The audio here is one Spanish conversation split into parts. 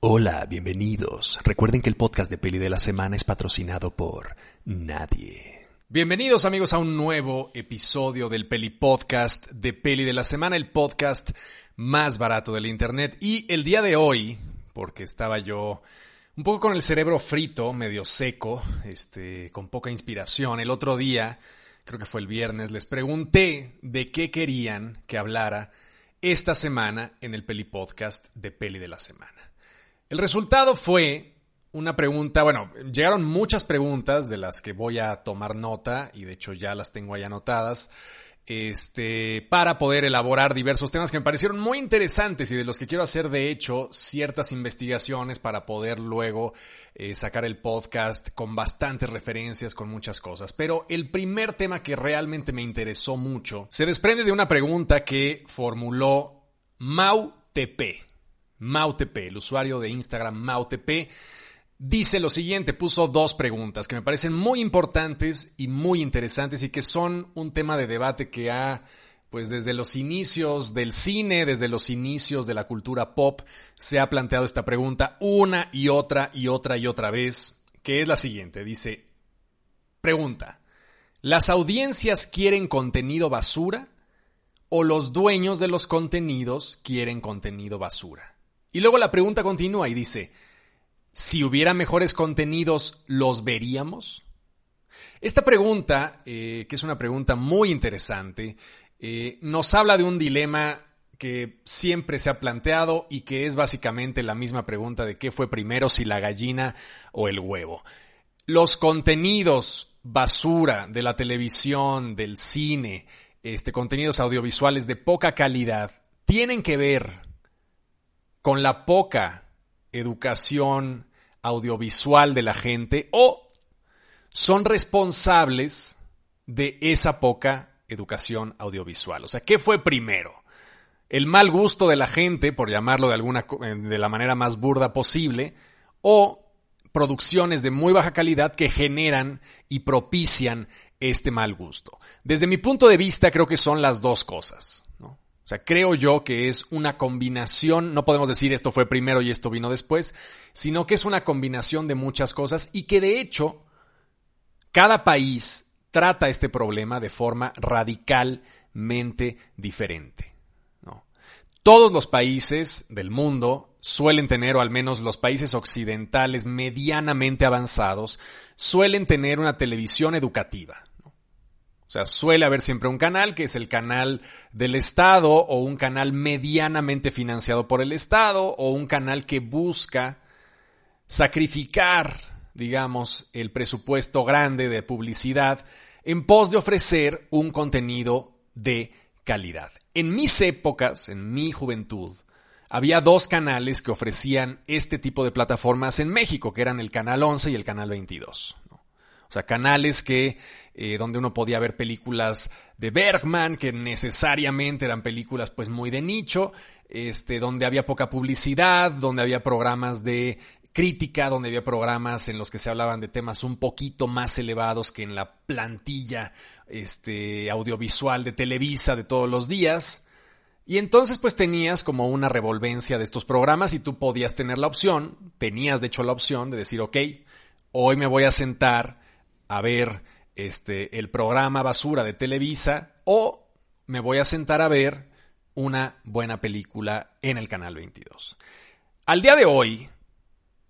Hola, bienvenidos. Recuerden que el podcast de Peli de la Semana es patrocinado por nadie. Bienvenidos amigos a un nuevo episodio del Peli Podcast de Peli de la Semana, el podcast más barato del Internet. Y el día de hoy, porque estaba yo un poco con el cerebro frito, medio seco, este, con poca inspiración, el otro día, creo que fue el viernes, les pregunté de qué querían que hablara esta semana en el Peli Podcast de Peli de la Semana. El resultado fue una pregunta, bueno, llegaron muchas preguntas de las que voy a tomar nota y de hecho ya las tengo ahí anotadas. Este, para poder elaborar diversos temas que me parecieron muy interesantes y de los que quiero hacer, de hecho, ciertas investigaciones para poder luego eh, sacar el podcast con bastantes referencias, con muchas cosas. Pero el primer tema que realmente me interesó mucho se desprende de una pregunta que formuló Mau TP. MauTP, el usuario de Instagram MauTP, dice lo siguiente, puso dos preguntas que me parecen muy importantes y muy interesantes y que son un tema de debate que ha, pues desde los inicios del cine, desde los inicios de la cultura pop, se ha planteado esta pregunta una y otra y otra y otra vez, que es la siguiente, dice, pregunta, ¿las audiencias quieren contenido basura o los dueños de los contenidos quieren contenido basura? Y luego la pregunta continúa y dice, si hubiera mejores contenidos, ¿los veríamos? Esta pregunta, eh, que es una pregunta muy interesante, eh, nos habla de un dilema que siempre se ha planteado y que es básicamente la misma pregunta de qué fue primero, si la gallina o el huevo. Los contenidos basura de la televisión, del cine, este, contenidos audiovisuales de poca calidad, tienen que ver con la poca educación audiovisual de la gente o son responsables de esa poca educación audiovisual. O sea, ¿qué fue primero? El mal gusto de la gente, por llamarlo de alguna de la manera más burda posible, o producciones de muy baja calidad que generan y propician este mal gusto. Desde mi punto de vista, creo que son las dos cosas. O sea, creo yo que es una combinación, no podemos decir esto fue primero y esto vino después, sino que es una combinación de muchas cosas y que de hecho cada país trata este problema de forma radicalmente diferente. Todos los países del mundo suelen tener, o al menos los países occidentales medianamente avanzados, suelen tener una televisión educativa. O sea, suele haber siempre un canal que es el canal del Estado o un canal medianamente financiado por el Estado o un canal que busca sacrificar, digamos, el presupuesto grande de publicidad en pos de ofrecer un contenido de calidad. En mis épocas, en mi juventud, había dos canales que ofrecían este tipo de plataformas en México, que eran el Canal 11 y el Canal 22. O sea, canales que eh, donde uno podía ver películas de Bergman, que necesariamente eran películas pues muy de nicho, este, donde había poca publicidad, donde había programas de crítica, donde había programas en los que se hablaban de temas un poquito más elevados que en la plantilla este, audiovisual de Televisa de todos los días. Y entonces pues tenías como una revolvencia de estos programas y tú podías tener la opción, tenías de hecho la opción de decir, ok, hoy me voy a sentar a ver este, el programa basura de Televisa o me voy a sentar a ver una buena película en el canal 22. Al día de hoy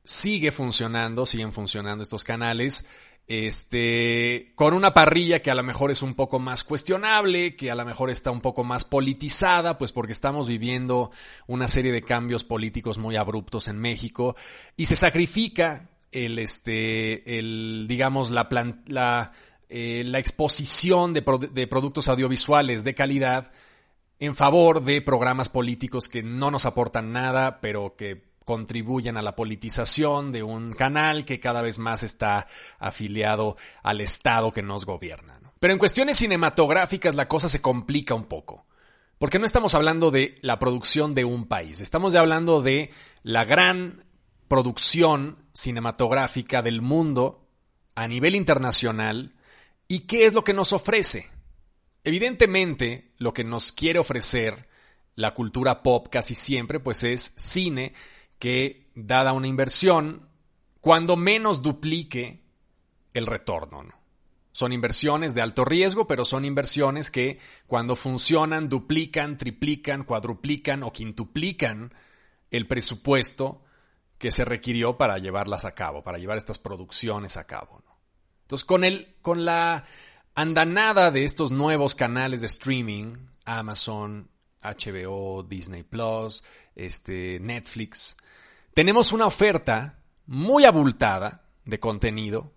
sigue funcionando, siguen funcionando estos canales, este, con una parrilla que a lo mejor es un poco más cuestionable, que a lo mejor está un poco más politizada, pues porque estamos viviendo una serie de cambios políticos muy abruptos en México y se sacrifica el, este, el, digamos, la, la, eh, la exposición de, de productos audiovisuales de calidad en favor de programas políticos que no nos aportan nada, pero que contribuyen a la politización de un canal que cada vez más está afiliado al Estado que nos gobierna. Pero en cuestiones cinematográficas la cosa se complica un poco. Porque no estamos hablando de la producción de un país, estamos ya hablando de la gran producción cinematográfica del mundo a nivel internacional y qué es lo que nos ofrece. Evidentemente, lo que nos quiere ofrecer la cultura pop casi siempre, pues es cine que dada una inversión, cuando menos duplique el retorno. ¿no? Son inversiones de alto riesgo, pero son inversiones que cuando funcionan duplican, triplican, cuadruplican o quintuplican el presupuesto que se requirió para llevarlas a cabo, para llevar estas producciones a cabo. Entonces, con, el, con la andanada de estos nuevos canales de streaming, Amazon, HBO, Disney Plus, este, Netflix, tenemos una oferta muy abultada de contenido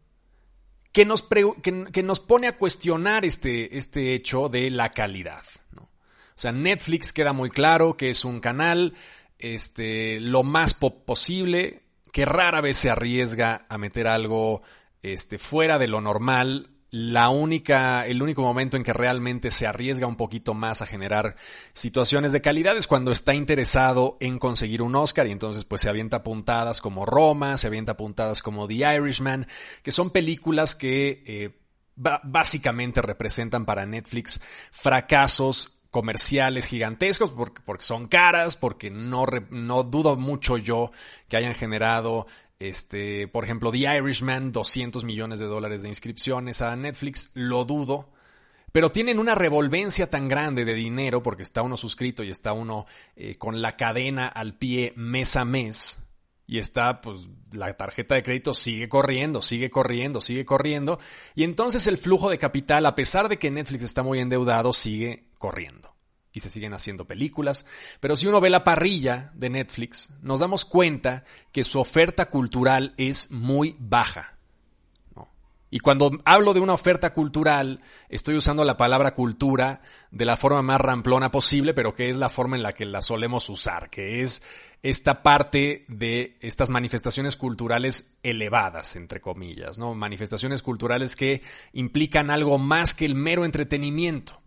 que nos, que, nos pone a cuestionar este, este hecho de la calidad. O sea, Netflix queda muy claro que es un canal este, lo más posible, que rara vez se arriesga a meter algo este, fuera de lo normal. La única, el único momento en que realmente se arriesga un poquito más a generar situaciones de calidad es cuando está interesado en conseguir un Oscar y entonces pues se avienta puntadas como Roma, se avienta puntadas como The Irishman, que son películas que eh, básicamente representan para Netflix fracasos comerciales gigantescos porque, porque son caras, porque no, no dudo mucho yo que hayan generado este, por ejemplo, The Irishman, 200 millones de dólares de inscripciones a Netflix, lo dudo. Pero tienen una revolvencia tan grande de dinero porque está uno suscrito y está uno eh, con la cadena al pie mes a mes. Y está, pues, la tarjeta de crédito sigue corriendo, sigue corriendo, sigue corriendo. Y entonces el flujo de capital, a pesar de que Netflix está muy endeudado, sigue corriendo y se siguen haciendo películas, pero si uno ve la parrilla de Netflix, nos damos cuenta que su oferta cultural es muy baja. Y cuando hablo de una oferta cultural, estoy usando la palabra cultura de la forma más ramplona posible, pero que es la forma en la que la solemos usar, que es esta parte de estas manifestaciones culturales elevadas, entre comillas, ¿no? Manifestaciones culturales que implican algo más que el mero entretenimiento.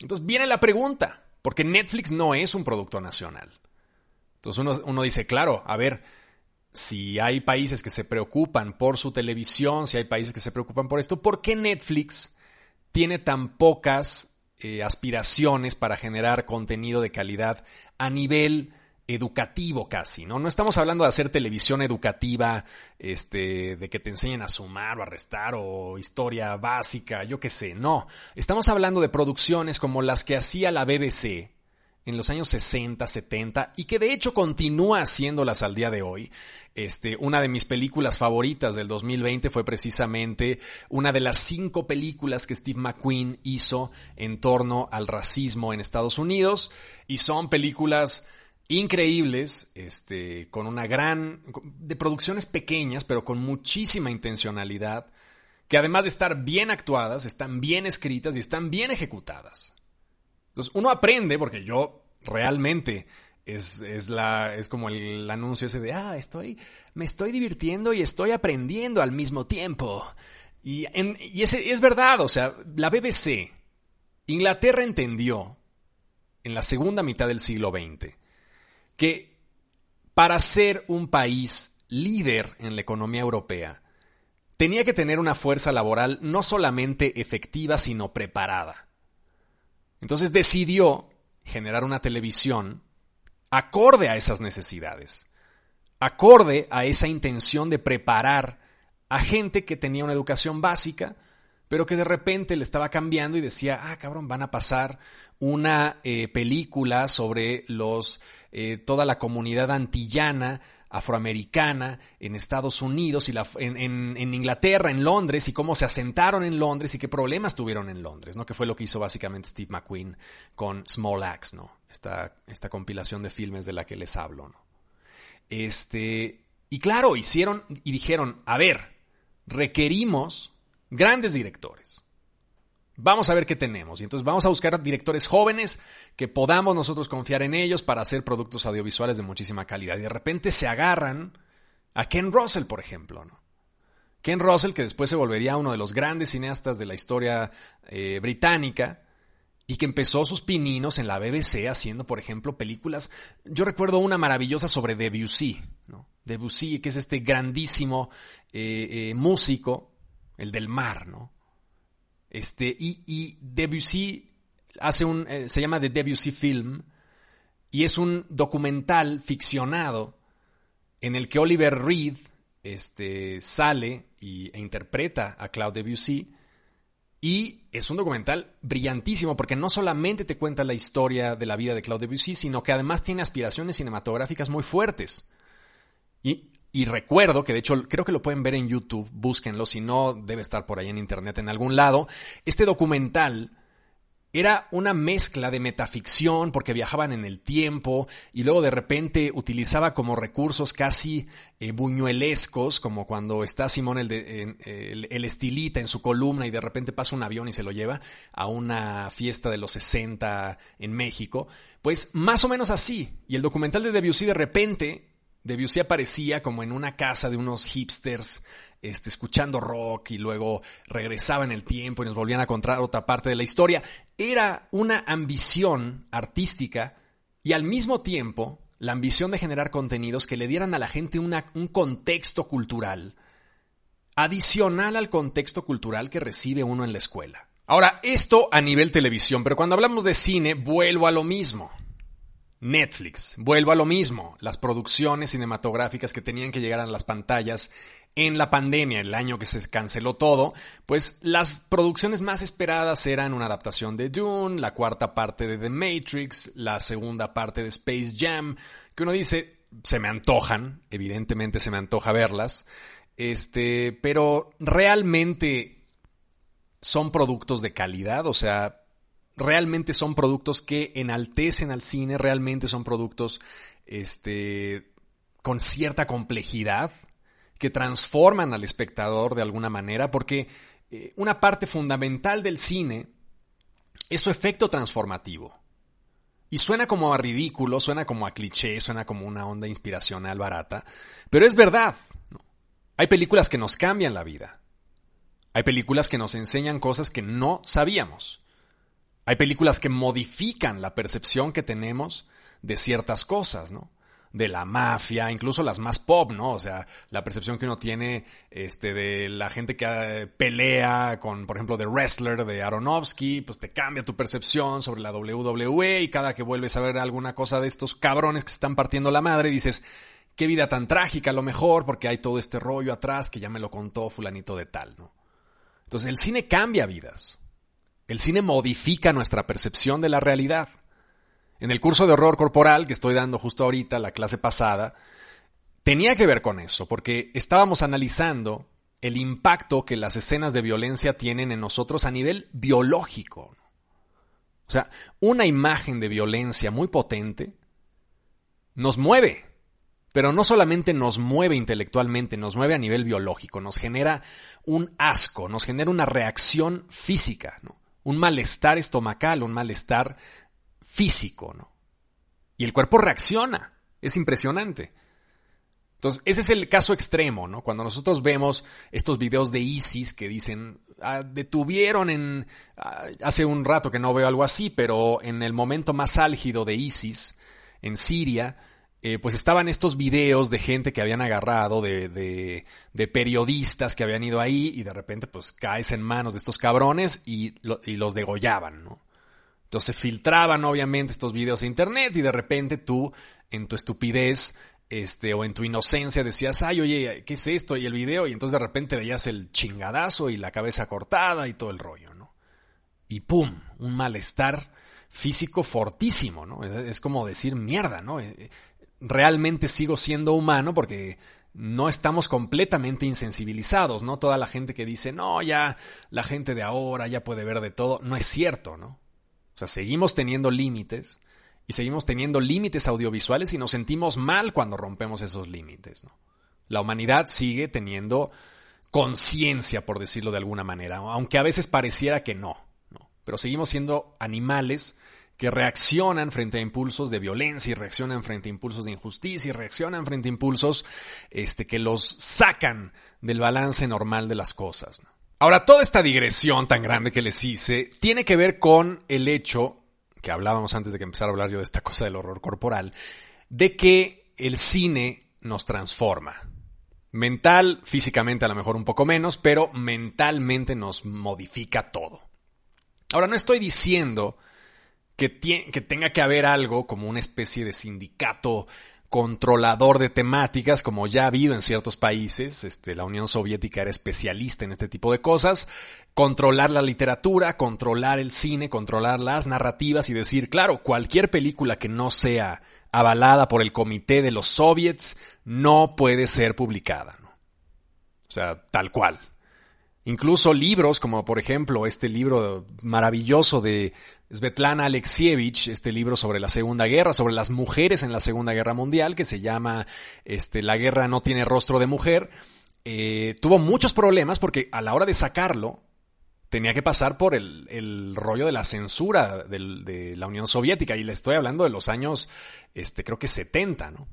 Entonces viene la pregunta, porque Netflix no es un producto nacional. Entonces uno, dice, claro, a ver, si hay países que se preocupan por su televisión, si hay países que se preocupan por esto, ¿por qué Netflix tiene tan pocas eh, aspiraciones para generar contenido de calidad a nivel educativo casi, ¿no? No estamos hablando de hacer televisión educativa, este, de que te enseñen a sumar o a restar o historia básica, yo qué sé, no. Estamos hablando de producciones como las que hacía la BBC en los años 60, 70 y que de hecho continúa haciéndolas al día de hoy. Este, una de mis películas favoritas del 2020 fue precisamente una de las cinco películas que Steve McQueen hizo en torno al racismo en Estados Unidos y son películas increíbles, este, con una gran, de producciones pequeñas, pero con muchísima intencionalidad, que además de estar bien actuadas, están bien escritas y están bien ejecutadas. Entonces, uno aprende, porque yo realmente es, es, la, es como el anuncio ese de, ah, estoy, me estoy divirtiendo y estoy aprendiendo al mismo tiempo. Y, y ese, es verdad, o sea, la BBC, Inglaterra entendió en la segunda mitad del siglo XX que para ser un país líder en la economía europea, tenía que tener una fuerza laboral no solamente efectiva, sino preparada. Entonces decidió generar una televisión acorde a esas necesidades, acorde a esa intención de preparar a gente que tenía una educación básica, pero que de repente le estaba cambiando y decía, ah, cabrón, van a pasar una eh, película sobre los, eh, toda la comunidad antillana afroamericana en Estados Unidos y la, en, Inglaterra, en Londres, y cómo se asentaron en Londres y qué problemas tuvieron en Londres, ¿no? Que fue lo que hizo básicamente Steve McQueen con Small Axe, ¿no? Esta, esta compilación de filmes de la que les hablo. Este, y claro, hicieron y dijeron, a ver, requerimos grandes directores. Vamos a ver qué tenemos. Y entonces vamos a buscar directores jóvenes que podamos nosotros confiar en ellos para hacer productos audiovisuales de muchísima calidad. Y de repente se agarran a Ken Russell, por ejemplo. ¿no? Ken Russell, que después se volvería uno de los grandes cineastas de la historia eh, británica y que empezó sus pininos en la BBC haciendo, por ejemplo, películas. Yo recuerdo una maravillosa sobre Debussy, ¿no? Debussy, que es este grandísimo eh, eh, músico el del mar, ¿no? Este, y, Debussy hace un, eh, se llama The Debussy Film, y es un documental ficcionado en el que Oliver Reed este, sale y, e interpreta a Claude Debussy. Y es un documental brillantísimo porque no solamente te cuenta la historia de la vida de Claude Debussy, sino que además tiene aspiraciones cinematográficas muy fuertes. Y, y, recuerdo que de hecho creo que lo pueden ver en YouTube, búsquenlo, si no debe estar por ahí en internet en algún lado. Este documental era una mezcla de metaficción porque viajaban en el tiempo y luego de repente utilizaba como recursos casi eh, buñuelescos, como cuando está Simón el, el, estilita en su columna y de repente pasa un avión y se lo lleva a una fiesta de los 60 en México. Pues más o menos así. Y el documental de Debussy de repente, Debussy aparecía como en una casa de unos hipsters este, escuchando rock y luego regresaba en el tiempo y nos volvían a contar otra parte de la historia. Era una ambición artística y al mismo tiempo la ambición de generar contenidos que le dieran a la gente un contexto cultural adicional al contexto cultural que recibe uno en la escuela. Ahora, esto a nivel televisión, pero cuando hablamos de cine, vuelvo a lo mismo. Netflix, vuelvo a lo mismo, las producciones cinematográficas que tenían que llegar a las pantallas en la pandemia, el año que se canceló todo, pues las producciones más esperadas eran una adaptación de Dune, la cuarta parte de The Matrix, la segunda parte de Space Jam, que uno dice, se me antojan, evidentemente se me antoja verlas, este, pero realmente son productos de calidad, o sea, realmente son productos que enaltecen al cine, realmente son productos este, con cierta complejidad, que transforman al espectador de alguna manera, porque eh, una parte fundamental del cine es su efecto transformativo. Y suena como a ridículo, suena como a cliché, suena como una onda inspiracional barata, pero es verdad. Hay películas que nos cambian la vida. Hay películas que nos enseñan cosas que no sabíamos. Hay películas que modifican la percepción que tenemos de ciertas cosas, ¿no? de la mafia, incluso las más pop, ¿no? O sea, la percepción que uno tiene este, de la gente que eh, pelea con, por ejemplo, The Wrestler de Aronofsky, pues te cambia tu percepción sobre la WWE y cada que vuelves a ver alguna cosa de estos cabrones que se están partiendo la madre, dices, qué vida tan trágica a lo mejor, porque hay todo este rollo atrás que ya me lo contó fulanito de tal, ¿no? Entonces el cine cambia vidas. El cine modifica nuestra percepción de la realidad. En el curso de horror corporal que estoy dando justo ahorita, la clase pasada, tenía que ver con eso, porque estábamos analizando el impacto que las escenas de violencia tienen en nosotros a nivel biológico. O sea, una imagen de violencia muy potente nos mueve, pero no solamente nos mueve intelectualmente, nos mueve a nivel biológico, nos genera un asco, nos genera una reacción física, un malestar estomacal, un malestar físico, ¿no? Y el cuerpo reacciona. Es impresionante. Entonces, ese es el caso extremo, ¿no? Cuando nosotros vemos estos videos de ISIS que dicen, ah, detuvieron en, ah, hace un rato que no veo algo así, pero en el momento más álgido de ISIS, en Siria, eh, pues estaban estos videos de gente que habían agarrado, de, de, periodistas que habían ido ahí y de repente pues caes en manos de estos cabrones y, los degollaban, ¿no? Entonces filtraban obviamente estos videos a internet y de repente tú, en tu estupidez, este, o en tu inocencia decías, ay, oye, ¿qué es esto? Y el video, y entonces de repente veías el chingadazo y la cabeza cortada y todo el rollo, ¿no? Y pum, un malestar físico fortísimo, ¿no? Es como decir, mierda, ¿no? Realmente sigo siendo humano porque no estamos completamente insensibilizados, ¿no? Toda la gente que dice, no, ya la gente de ahora ya puede ver de todo, no es cierto, ¿no? O sea, seguimos teniendo límites y seguimos teniendo límites audiovisuales y nos sentimos mal cuando rompemos esos límites. ¿no? La humanidad sigue teniendo conciencia, por decirlo de alguna manera, aunque a veces pareciera que no, no. Pero seguimos siendo animales que reaccionan frente a impulsos de violencia y reaccionan frente a impulsos de injusticia y reaccionan frente a impulsos este, que los sacan del balance normal de las cosas. Ahora, toda esta digresión tan grande que les hice tiene que ver con el hecho, que hablábamos antes de que empezara a hablar yo de esta cosa del horror corporal, de que el cine nos transforma. Mental, físicamente a lo mejor un poco menos, pero mentalmente nos modifica todo. Ahora, no estoy diciendo que, que tenga que haber algo como una especie de sindicato controlador de temáticas, como ya ha habido en ciertos países. Este, la Unión Soviética era especialista en este tipo de cosas. Controlar la literatura, controlar el cine, controlar las narrativas y decir, claro, cualquier película que no sea avalada por el comité de los soviets no puede ser publicada. O sea, tal cual. Incluso libros como por ejemplo este libro maravilloso de Svetlana Alexievich, este libro sobre la Segunda Guerra, sobre las mujeres en la Segunda Guerra Mundial, que se llama este, La guerra no tiene rostro de mujer, eh, tuvo muchos problemas porque a la hora de sacarlo tenía que pasar por el, rollo de la censura de la Unión Soviética y le estoy hablando de los años, este, creo que 70, ¿no?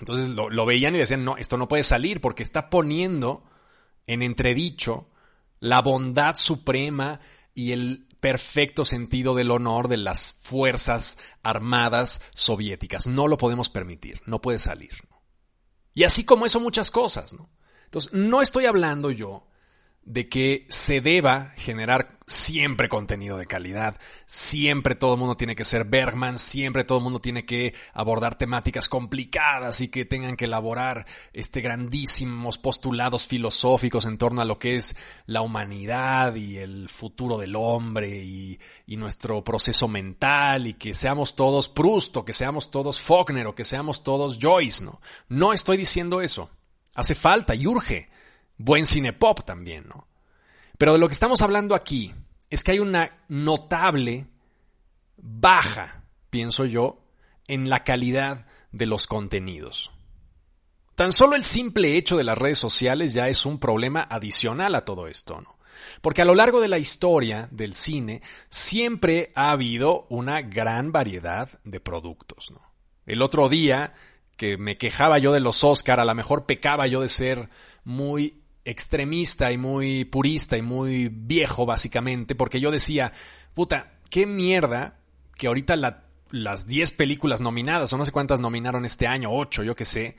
Entonces lo, lo veían y decían, no, esto no puede salir porque está poniendo en entredicho la bondad suprema y el perfecto sentido del honor de las fuerzas armadas soviéticas. No lo podemos permitir, no puede salir. Y así como eso muchas cosas. ¿no? Entonces, no estoy hablando yo de que se deba generar siempre contenido de calidad, siempre todo el mundo tiene que ser Bergman, siempre todo el mundo tiene que abordar temáticas complicadas y que tengan que elaborar este grandísimos postulados filosóficos en torno a lo que es la humanidad y el futuro del hombre y, nuestro proceso mental y que seamos todos Proust o que seamos todos Faulkner o que seamos todos Joyce, ¿no? No estoy diciendo eso. Hace falta y urge buen cine pop también, ¿no? Pero de lo que estamos hablando aquí es que hay una notable baja, pienso yo, en la calidad de los contenidos. Tan solo el simple hecho de las redes sociales ya es un problema adicional a todo esto, ¿no? Porque a lo largo de la historia del cine siempre ha habido una gran variedad de productos, ¿no? El otro día que me quejaba yo de los Oscar, a lo mejor pecaba yo de ser muy extremista y muy purista y muy viejo, básicamente, porque yo decía, puta, qué mierda que ahorita las 10 películas nominadas, o no sé cuántas nominaron este año, 8, yo qué sé,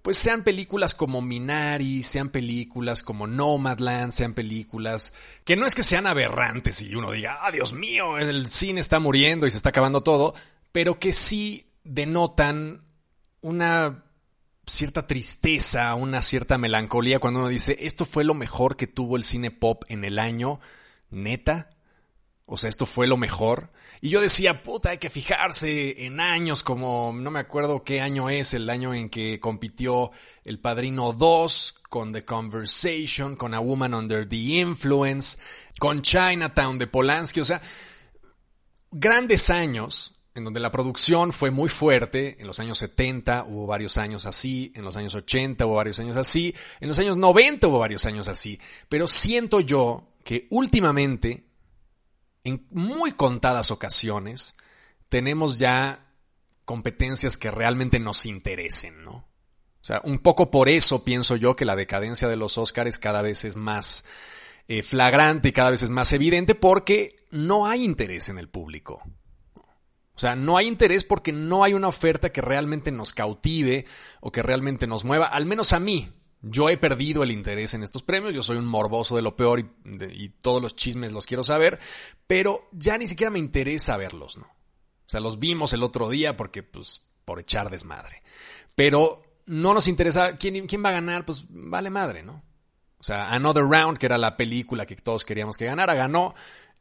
pues sean películas como Minari, sean películas como Nomadland, sean películas que no es que sean aberrantes y uno diga, ah, Dios mío, el cine está muriendo y se está acabando todo, pero que sí denotan una cierta tristeza, una cierta melancolía cuando uno dice, esto fue lo mejor que tuvo el cine pop en el año, neta. O sea, esto fue lo mejor. Y yo decía, puta, hay que fijarse en años como, no me acuerdo qué año es, el año en que compitió El Padrino 2 con The Conversation, con A Woman Under the Influence, con Chinatown de Polanski. O sea, grandes años en donde la producción fue muy fuerte, en los años 70 hubo varios años así, en los años 80 hubo varios años así, en los años 90 hubo varios años así, pero siento yo que últimamente, en muy contadas ocasiones, tenemos ya competencias que realmente nos interesen, ¿no? O sea, un poco por eso pienso yo que la decadencia de los Oscars cada vez es más eh, flagrante y cada vez es más evidente porque no hay interés en el público. O sea, no hay interés porque no hay una oferta que realmente nos cautive o que realmente nos mueva, al menos a mí. Yo he perdido el interés en estos premios, yo soy un morboso de lo peor y, todos los chismes los quiero saber, pero ya ni siquiera me interesa verlos, ¿no? O sea, los vimos el otro día porque, pues, por echar desmadre. Pero no nos interesa quién, quién va a ganar, pues vale madre, ¿no? O sea, Another Round, que era la película que todos queríamos que ganara, ganó.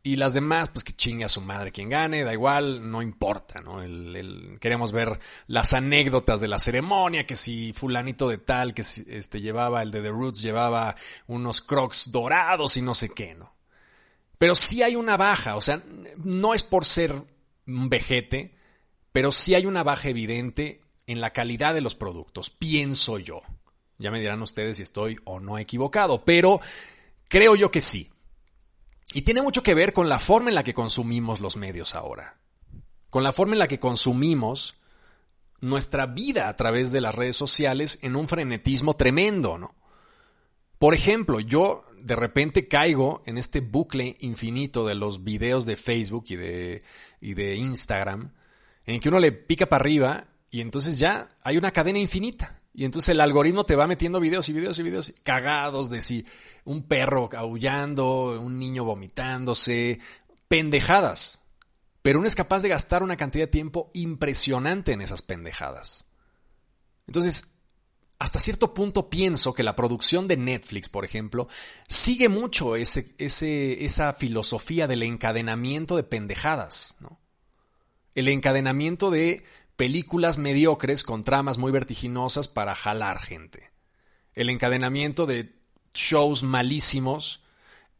Y las demás, pues que chingue a su madre quien gane, da igual, no importa, ¿no? El, queremos ver las anécdotas de la ceremonia, que si fulanito de tal, que este llevaba, el de The Roots llevaba unos crocs dorados y no sé qué, ¿no? Pero sí hay una baja, o sea, no es por ser un vejete, pero sí hay una baja evidente en la calidad de los productos, pienso yo. Ya me dirán ustedes si estoy o no equivocado, pero creo yo que sí. Y tiene mucho que ver con la forma en la que consumimos los medios ahora. Con la forma en la que consumimos nuestra vida a través de las redes sociales en un frenetismo tremendo, ¿no? Por ejemplo, yo de repente caigo en este bucle infinito de los videos de Facebook y de, y de Instagram, en que uno le pica para arriba y entonces ya hay una cadena infinita. Y entonces el algoritmo te va metiendo videos y videos y videos cagados de si un perro aullando, un niño vomitándose, pendejadas. Pero uno es capaz de gastar una cantidad de tiempo impresionante en esas pendejadas. Entonces, hasta cierto punto pienso que la producción de Netflix, por ejemplo, sigue mucho ese, esa filosofía del encadenamiento de pendejadas, ¿no? El encadenamiento de películas mediocres con tramas muy vertiginosas para jalar gente. El encadenamiento de shows malísimos,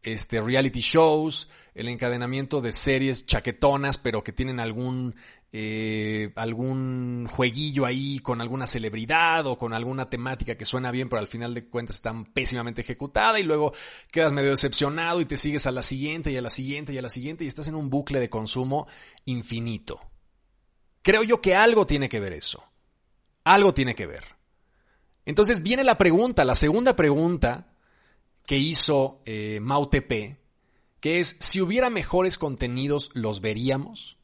este, reality shows, el encadenamiento de series chaquetonas, pero que tienen algún, eh, algún jueguillo ahí con alguna celebridad o con alguna temática que suena bien, pero al final de cuentas está pésimamente ejecutada y luego quedas medio decepcionado y te sigues a la siguiente y a la siguiente y a la siguiente y estás en un bucle de consumo infinito. Creo yo que algo tiene que ver eso. Algo tiene que ver. Entonces viene la pregunta, la segunda pregunta que hizo eh, MauTP, que es, si hubiera mejores contenidos, ¿los veríamos?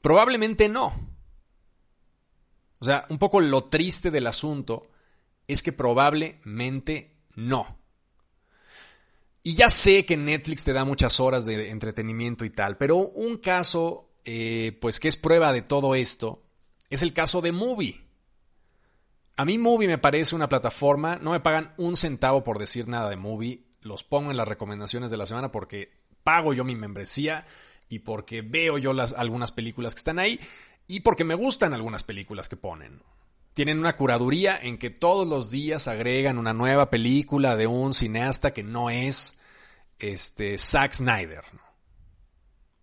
Probablemente no. O sea, un poco lo triste del asunto es que probablemente no. Y ya sé que Netflix te da muchas horas de entretenimiento y tal, pero un caso, eh, pues que es prueba de todo esto, es el caso de Movie. A mí Movie me parece una plataforma, no me pagan un centavo por decir nada de Movie, los pongo en las recomendaciones de la semana porque pago yo mi membresía y porque veo yo las, algunas películas que están ahí y porque me gustan algunas películas que ponen. Tienen una curaduría en que todos los días agregan una nueva película de un cineasta que no es este, Zack Snyder.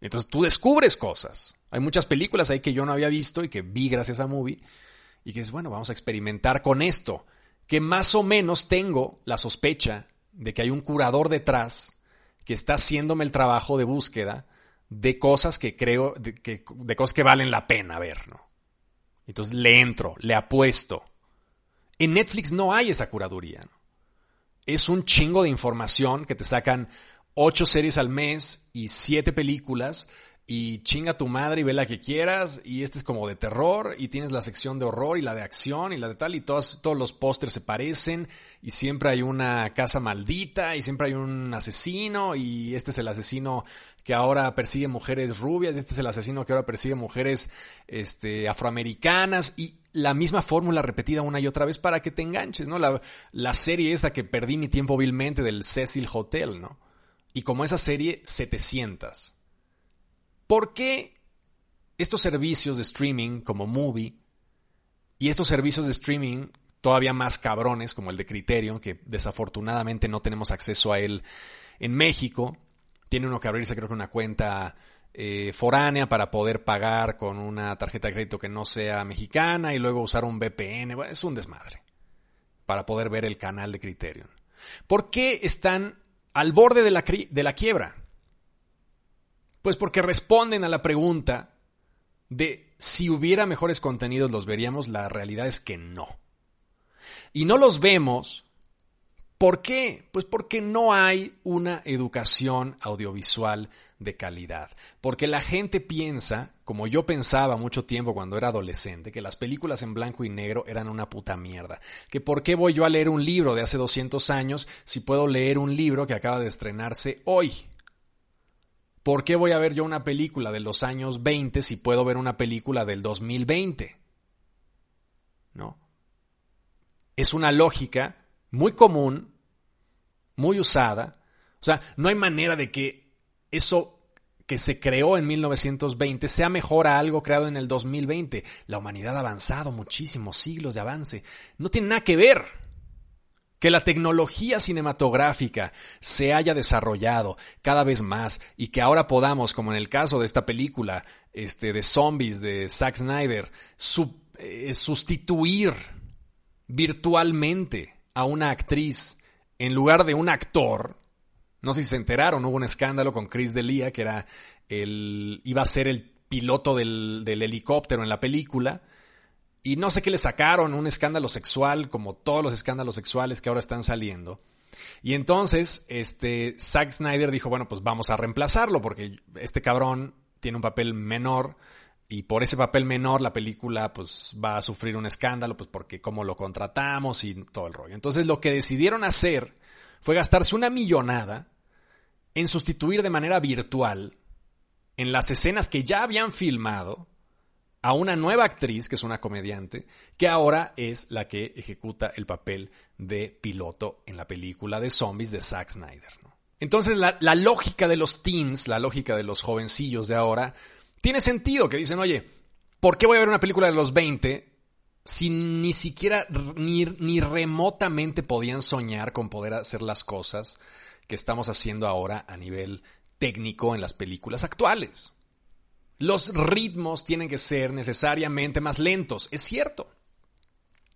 Entonces tú descubres cosas. Hay muchas películas ahí que yo no había visto y que vi gracias a Movie y que es, bueno, vamos a experimentar con esto, que más o menos tengo la sospecha de que hay un curador detrás que está haciéndome el trabajo de búsqueda de cosas que creo, de, que, de cosas que valen la pena ver, ¿no? Entonces le entro, le apuesto. En Netflix no hay esa curaduría, ¿no? Es un chingo de información que te sacan ocho series al mes y siete películas y chinga tu madre y ve la que quieras y este es como de terror y tienes la sección de horror y la de acción y la de tal y todos, todos los pósters se parecen y siempre hay una casa maldita y siempre hay un asesino y este es el asesino que ahora persigue mujeres rubias y este es el asesino que ahora persigue mujeres este, afroamericanas y la misma fórmula repetida una y otra vez para que te enganches, ¿no? La, la serie esa que perdí mi tiempo vilmente del Cecil Hotel, ¿no? Y como esa serie, 700. ¿Por qué estos servicios de streaming como Movie y estos servicios de streaming todavía más cabrones como el de Criterion, que desafortunadamente no tenemos acceso a él en México, tiene uno que abrirse creo que una cuenta eh, foránea para poder pagar con una tarjeta de crédito que no sea mexicana y luego usar un VPN, es un desmadre para poder ver el canal de Criterion. ¿Por qué están al borde de la, de la quiebra? Pues porque responden a la pregunta de si hubiera mejores contenidos los veríamos, la realidad es que no. Y no los vemos. ¿Por qué? Pues porque no hay una educación audiovisual de calidad. Porque la gente piensa, como yo pensaba mucho tiempo cuando era adolescente, que las películas en blanco y negro eran una puta mierda. Que por qué voy yo a leer un libro de hace 200 años si puedo leer un libro que acaba de estrenarse hoy. ¿Por qué voy a ver yo una película de los años 20 si puedo ver una película del 2020? ¿No? Es una lógica muy común, muy usada. O sea, no hay manera de que eso que se creó en 1920 sea mejor a algo creado en el 2020. La humanidad ha avanzado muchísimos siglos de avance. No tiene nada que ver que la tecnología cinematográfica se haya desarrollado cada vez más y que ahora podamos, como en el caso de esta película este, de zombies de Zack Snyder, eh, sustituir virtualmente a una actriz en lugar de un actor. No sé si se enteraron, hubo un escándalo con Chris D'Elia, que era el, iba a ser el piloto del helicóptero en la película y no sé qué le sacaron, un escándalo sexual, como todos los escándalos sexuales que ahora están saliendo. Y entonces, este, Zack Snyder dijo, bueno, pues vamos a reemplazarlo, porque este cabrón tiene un papel menor, y por ese papel menor la película pues va a sufrir un escándalo, pues porque cómo lo contratamos y todo el rollo. Entonces lo que decidieron hacer fue gastarse una millonada en sustituir de manera virtual en las escenas que ya habían filmado a una nueva actriz, que es una comediante, que ahora es la que ejecuta el papel de piloto en la película de zombies de Zack Snyder. Entonces la, la lógica de los teens, la lógica de los jovencillos de ahora, tiene sentido, que dicen, oye, ¿por qué voy a ver una película de los 20 si ni siquiera ni, remotamente podían soñar con poder hacer las cosas que estamos haciendo ahora a nivel técnico en las películas actuales. Los ritmos tienen que ser necesariamente más lentos, es cierto.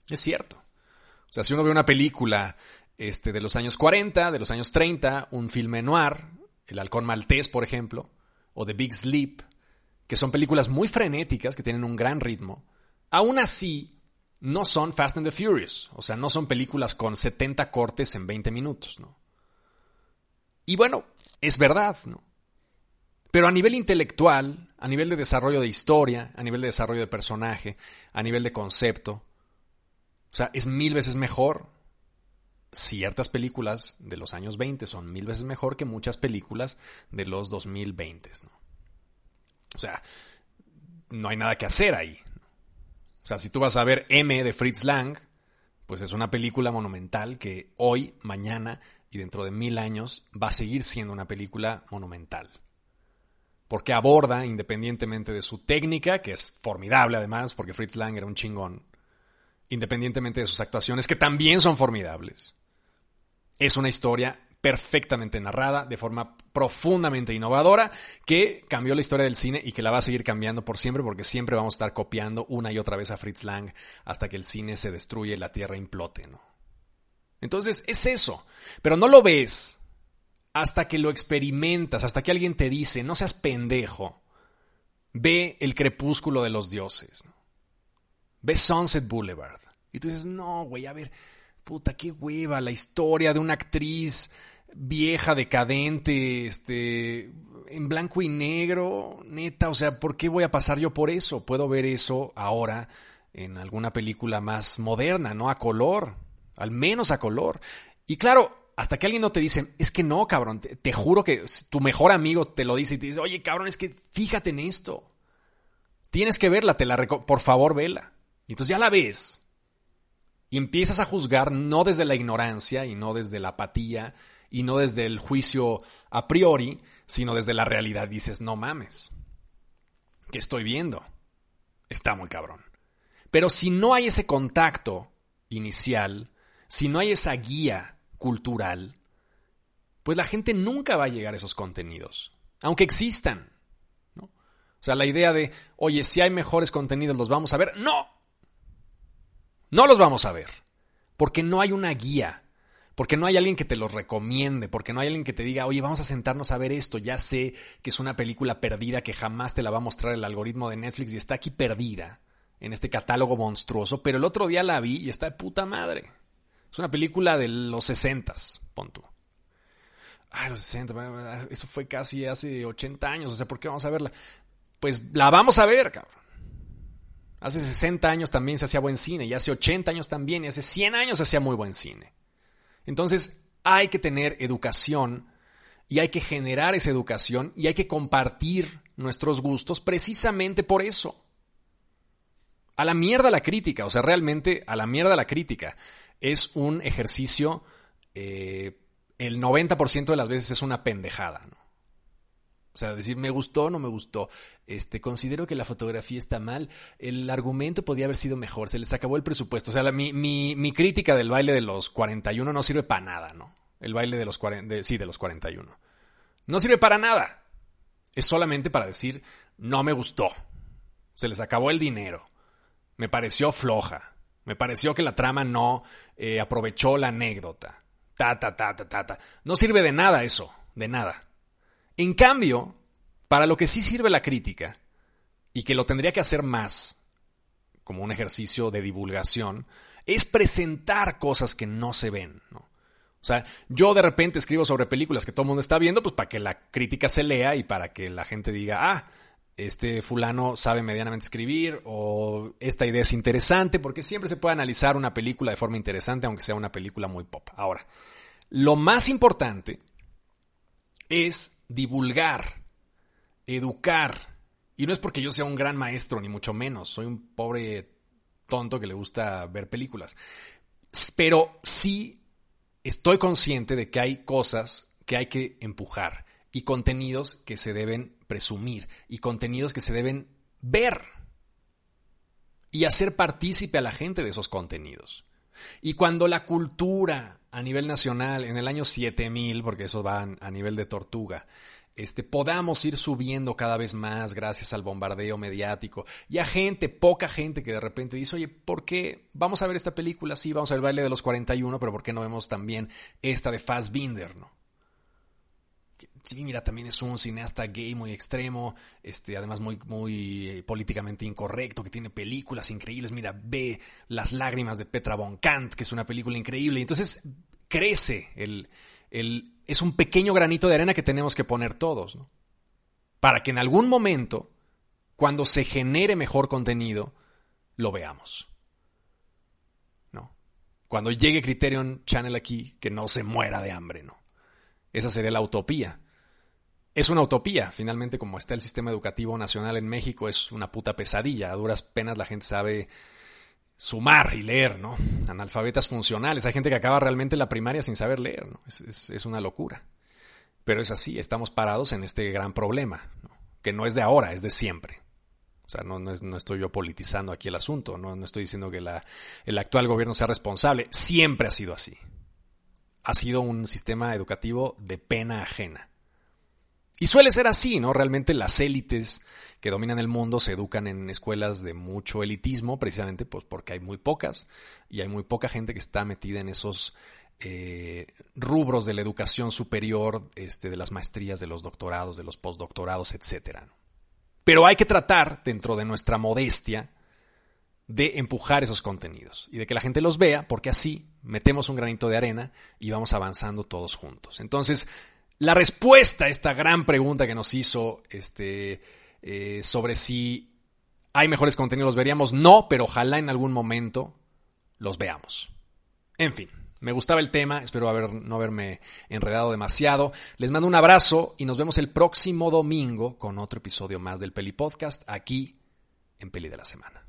Es cierto. O sea, si uno ve una película este, de los años 40, de los años 30, un filme noir, El halcón maltés, por ejemplo, o The Big Sleep, que son películas muy frenéticas, que tienen un gran ritmo, aún así no son Fast and the Furious, o sea, no son películas con 70 cortes en 20 minutos, ¿no? Y bueno, es verdad, ¿no? Pero a nivel intelectual, a nivel de desarrollo de historia, a nivel de desarrollo de personaje, a nivel de concepto, o sea, es mil veces mejor. Ciertas películas de los años 20 son mil veces mejor que muchas películas de los 2020, ¿no? O sea, no hay nada que hacer ahí. O sea, si tú vas a ver M de Fritz Lang, pues es una película monumental que hoy, mañana y dentro de mil años va a seguir siendo una película monumental. Porque aborda, independientemente de su técnica, que es formidable además, porque Fritz Lang era un chingón, independientemente de sus actuaciones, que también son formidables, es una historia perfectamente narrada, de forma profundamente innovadora, que cambió la historia del cine y que la va a seguir cambiando por siempre, porque siempre vamos a estar copiando una y otra vez a Fritz Lang hasta que el cine se destruye y la tierra implote, ¿no? Entonces, es eso. Pero no lo ves hasta que lo experimentas, hasta que alguien te dice, no seas pendejo, ve el crepúsculo de los dioses, ve Sunset Boulevard. Y tú dices, no, güey, a ver, puta, qué hueva, la historia de una actriz vieja, decadente, este, en blanco y negro, neta, o sea, ¿por qué voy a pasar yo por eso? Puedo ver eso ahora en alguna película más moderna, ¿no? A color, al menos a color. Y claro, hasta que alguien no te dice, es que no, cabrón, te, juro que tu mejor amigo te lo dice y te dice, oye, cabrón, es que fíjate en esto. Tienes que verla, te la por favor, vela. Y entonces ya la ves y empiezas a juzgar no desde la ignorancia y no desde la apatía y no desde el juicio a priori, sino desde la realidad. Dices, no mames, ¿qué estoy viendo? Está muy cabrón. Pero si no hay ese contacto inicial, si no hay esa guía cultural, pues la gente nunca va a llegar a esos contenidos, aunque existan. ¿no? O sea, la idea de, oye, si hay mejores contenidos, los vamos a ver. No, no los vamos a ver, porque no hay una guía, porque no hay alguien que te los recomiende, porque no hay alguien que te diga, oye, vamos a sentarnos a ver esto, ya sé que es una película perdida que jamás te la va a mostrar el algoritmo de Netflix y está aquí perdida en este catálogo monstruoso, pero el otro día la vi y está de puta madre. Es una película de los sesentas, pon tú. Ay, los 60, eso fue casi hace 80 años, o sea, ¿por qué vamos a verla? Pues la vamos a ver, cabrón. Hace 60 años también se hacía buen cine, y hace 80 años también, y hace 100 años se hacía muy buen cine. Entonces, hay que tener educación y hay que generar esa educación y hay que compartir nuestros gustos precisamente por eso. A la mierda la crítica, o sea, realmente a la mierda la crítica. Es un ejercicio, eh, el 90% de las veces es una pendejada. ¿no? Sea, decir, me gustó no me gustó. Este, considero que la fotografía está mal. El argumento podía haber sido mejor. Se les acabó el presupuesto. O sea, mi, mi, mi, crítica del baile de los 41 no sirve para nada, ¿no? El baile de los 40, sí, de los 41. No sirve para nada. Es solamente para decir, no me gustó. Se les acabó el dinero. Me pareció floja. Me pareció que la trama no eh, aprovechó la anécdota. Ta, ta, ta, ta, ta, ta. No sirve de nada eso. De nada. En cambio, para lo que sí sirve la crítica, y que lo tendría que hacer más, como un ejercicio de divulgación, es presentar cosas que no se ven, ¿no? O sea, yo de repente escribo sobre películas que todo el mundo está viendo, pues para que la crítica se lea y para que la gente diga, ah, este fulano sabe medianamente escribir o esta idea es interesante, porque siempre se puede analizar una película de forma interesante, aunque sea una película muy pop. Ahora, lo más importante es divulgar, educar Y no es porque yo sea un gran maestro, ni mucho menos. Soy un pobre tonto que le gusta ver películas. Pero sí estoy consciente de que hay cosas que hay que empujar y contenidos que se deben presumir y contenidos que se deben ver y hacer partícipe a la gente de esos contenidos. Y cuando la cultura a nivel nacional, en el año 7000, porque eso va a nivel de tortuga, este, podamos ir subiendo cada vez más gracias al bombardeo mediático y a gente, poca gente que de repente dice, oye, ¿por qué vamos a ver esta película? Sí, vamos a ver el baile de los 41, pero ¿por qué no vemos también esta de Fassbinder, no? Sí, mira, también es un cineasta gay muy extremo, este, además muy, muy eh, políticamente incorrecto, que tiene películas increíbles. Mira, ve Las lágrimas de Petra von Kant, que es una película increíble. Entonces crece el, el, es un pequeño granito de arena que tenemos que poner todos, ¿no? Para que en algún momento, cuando se genere mejor contenido, lo veamos. ¿No? Cuando llegue Criterion Channel aquí, que no se muera de hambre, ¿no? Esa sería la utopía es una utopía. Finalmente, como está el sistema educativo nacional en México, es una puta pesadilla. A duras penas la gente sabe sumar y leer, ¿no? Analfabetas funcionales. Hay gente que acaba realmente la primaria sin saber leer, ¿no? Es, una locura. Pero es así, estamos parados en este gran problema, que no es de ahora, es de siempre. O sea, no, no, estoy yo politizando aquí el asunto, no, no estoy diciendo que la, el actual gobierno sea responsable, siempre ha sido así. Ha sido un sistema educativo de pena ajena. Y suele ser así, ¿no? Realmente las élites que dominan el mundo se educan en escuelas de mucho elitismo, precisamente pues porque hay muy pocas y hay muy poca gente que está metida en esos eh, rubros de la educación superior, este, de las maestrías, de los doctorados, de los postdoctorados, etc. Pero hay que tratar, dentro de nuestra modestia, de empujar esos contenidos y de que la gente los vea, porque así metemos un granito de arena y vamos avanzando todos juntos. Entonces, la respuesta a esta gran pregunta que nos hizo este, eh, sobre si hay mejores contenidos, los veríamos, no, pero ojalá en algún momento los veamos. En fin, me gustaba el tema, espero haber, no haberme enredado demasiado. Les mando un abrazo y nos vemos el próximo domingo con otro episodio más del Peli Podcast aquí en Peli de la Semana.